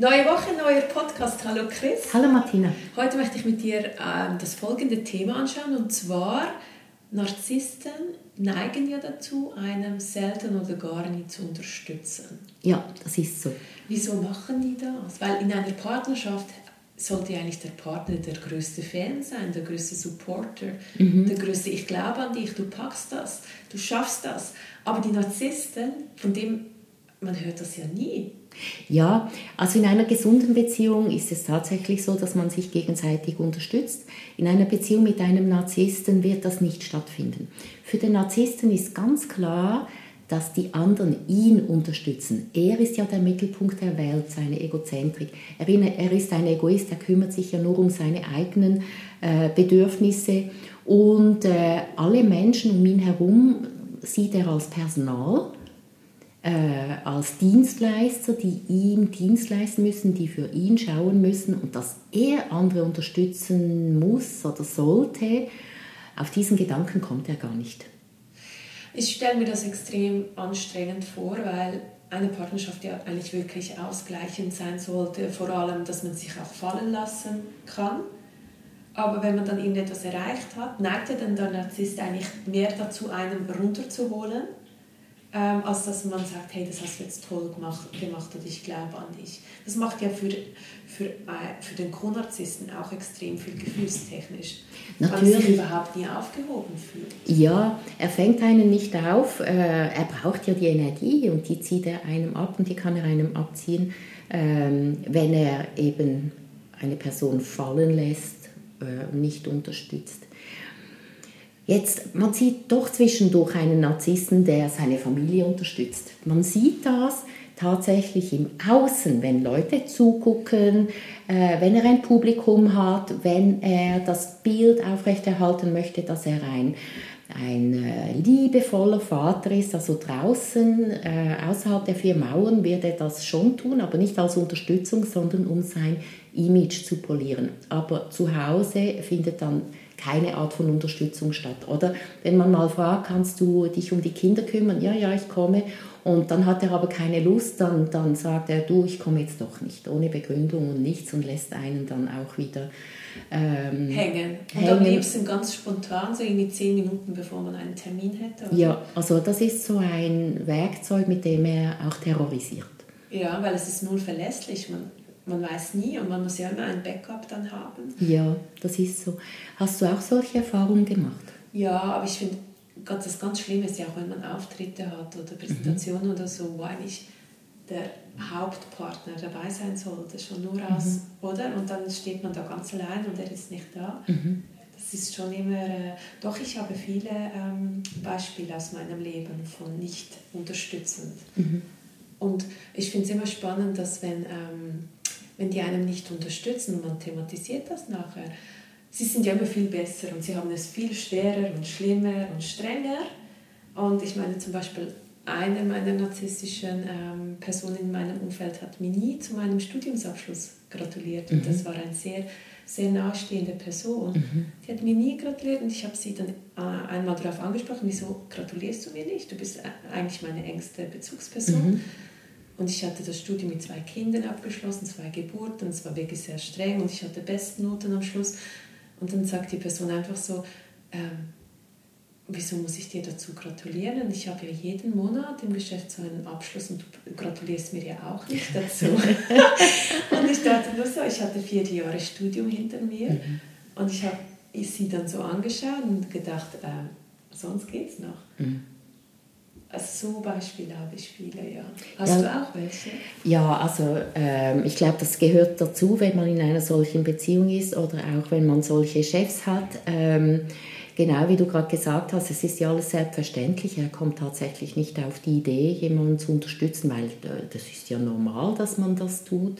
Neue Woche, neuer Podcast. Hallo Chris. Hallo Martina. Heute möchte ich mit dir ähm, das folgende Thema anschauen und zwar Narzissten neigen ja dazu, einem selten oder gar nicht zu unterstützen. Ja, das ist so. Wieso machen die das? Weil in einer Partnerschaft sollte eigentlich der Partner der größte Fan sein, der größte Supporter, mhm. der größte Ich glaube an dich, du packst das, du schaffst das. Aber die Narzissten, von dem man hört das ja nie. Ja, also in einer gesunden Beziehung ist es tatsächlich so, dass man sich gegenseitig unterstützt. In einer Beziehung mit einem Narzissten wird das nicht stattfinden. Für den Narzissten ist ganz klar, dass die anderen ihn unterstützen. Er ist ja der Mittelpunkt der Welt, seine Egozentrik. Er, ist ein Egoist, er kümmert sich ja nur um seine eigenen äh, Bedürfnisse und äh, alle Menschen um ihn herum sieht er als Personal äh, als Dienstleister, die ihm Dienst leisten müssen, die für ihn schauen müssen und dass er andere unterstützen muss oder sollte, auf diesen Gedanken kommt er gar nicht. Ich stelle mir das extrem anstrengend vor, weil eine Partnerschaft ja eigentlich wirklich ausgleichend sein sollte, vor allem, dass man sich auch fallen lassen kann. Aber wenn man dann irgendetwas erreicht hat, neigt ja dann der Narzisst eigentlich mehr dazu, einen runterzuholen ähm, als dass man sagt, hey, das hast du jetzt toll gemacht, gemacht und ich glaube an dich. Das macht ja für, für, äh, für den Co-Narzissten auch extrem viel gefühlstechnisch. Natürlich. Weil er sich überhaupt nie aufgehoben fühlt. Ja, er fängt einen nicht auf. Äh, er braucht ja die Energie und die zieht er einem ab und die kann er einem abziehen, ähm, wenn er eben eine Person fallen lässt äh, und nicht unterstützt. Jetzt, man sieht doch zwischendurch einen Narzissten, der seine Familie unterstützt. Man sieht das tatsächlich im Außen, wenn Leute zugucken, äh, wenn er ein Publikum hat, wenn er das Bild aufrechterhalten möchte, dass er ein, ein äh, liebevoller Vater ist, also draußen, äh, außerhalb der vier Mauern wird er das schon tun, aber nicht als Unterstützung, sondern um sein Image zu polieren. Aber zu Hause findet dann keine Art von Unterstützung statt. Oder wenn man mal fragt, kannst du dich um die Kinder kümmern? Ja, ja, ich komme. Und dann hat er aber keine Lust, dann, dann sagt er, du, ich komme jetzt doch nicht, ohne Begründung und nichts und lässt einen dann auch wieder ähm, hängen. Und hängen. am liebsten ganz spontan, so irgendwie zehn Minuten, bevor man einen Termin hätte. Oder? Ja, also das ist so ein Werkzeug, mit dem er auch terrorisiert. Ja, weil es ist null verlässlich. Man, man weiß nie und man muss ja immer ein Backup dann haben. Ja, das ist so. Hast du auch solche Erfahrungen gemacht? Ja, aber ich finde, das ganz Schlimme ist ja auch, wenn man Auftritte hat oder Präsentationen mhm. oder so, wo eigentlich der Hauptpartner dabei sein sollte, schon nur aus, mhm. oder? Und dann steht man da ganz allein und er ist nicht da. Mhm. Das ist schon immer, äh, doch ich habe viele ähm, Beispiele aus meinem Leben von nicht unterstützend. Mhm. Und ich finde es immer spannend, dass wenn ähm, wenn die einem nicht unterstützen und man thematisiert das nachher, sie sind ja immer viel besser und sie haben es viel schwerer und schlimmer und strenger. Und ich meine zum Beispiel, eine meiner narzisstischen ähm, Personen in meinem Umfeld hat mir nie zu meinem Studiumsabschluss gratuliert. Und mhm. das war eine sehr, sehr nahestehende Person. Mhm. Die hat mir nie gratuliert und ich habe sie dann äh, einmal darauf angesprochen, wieso gratulierst du mir nicht? Du bist äh, eigentlich meine engste Bezugsperson. Mhm. Und ich hatte das Studium mit zwei Kindern abgeschlossen, zwei Geburten, es war wirklich sehr streng und ich hatte Bestnoten am Schluss. Und dann sagt die Person einfach so, ähm, wieso muss ich dir dazu gratulieren? Und ich habe ja jeden Monat im Geschäft so einen Abschluss und du gratulierst mir ja auch nicht dazu. und ich dachte nur so, ich hatte vier Jahre Studium hinter mir mhm. und ich habe sie dann so angeschaut und gedacht, äh, sonst geht's noch. Mhm. So Beispiele habe ich viele, ja. Hast ja, du auch welche? Ja, also ähm, ich glaube, das gehört dazu, wenn man in einer solchen Beziehung ist oder auch wenn man solche Chefs hat. Ähm, genau wie du gerade gesagt hast, es ist ja alles selbstverständlich. Er kommt tatsächlich nicht auf die Idee, jemanden zu unterstützen, weil äh, das ist ja normal, dass man das tut.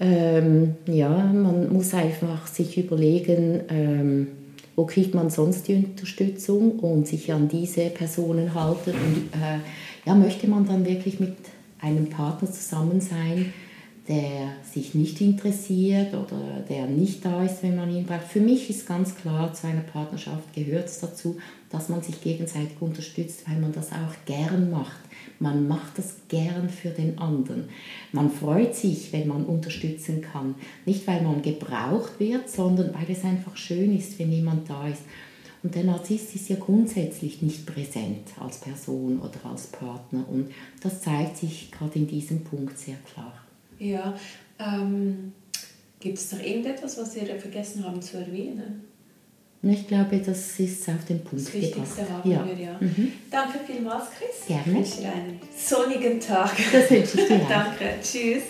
Ähm, ja, man muss einfach sich überlegen, ähm, wo kriegt man sonst die Unterstützung und sich an diese Personen halten. Und äh, ja, möchte man dann wirklich mit einem Partner zusammen sein, der sich nicht interessiert oder der nicht da ist, wenn man ihn braucht. Für mich ist ganz klar, zu einer Partnerschaft gehört es dazu, dass man sich gegenseitig unterstützt, weil man das auch gern macht. Man macht das gern für den anderen. Man freut sich, wenn man unterstützen kann. Nicht, weil man gebraucht wird, sondern weil es einfach schön ist, wenn jemand da ist. Und der Narzisst ist ja grundsätzlich nicht präsent als Person oder als Partner. Und das zeigt sich gerade in diesem Punkt sehr klar. Ja, ähm, gibt es noch irgendetwas, was wir vergessen haben zu erwähnen? Ich glaube, das ist auf den Punkt Das Wichtigste gebracht. haben ja. wir, ja. Mhm. Danke vielmals, Chris. Gerne. Ich wünsche dir einen sonnigen Tag. Das wünsche ich dir auch. Danke. Tschüss.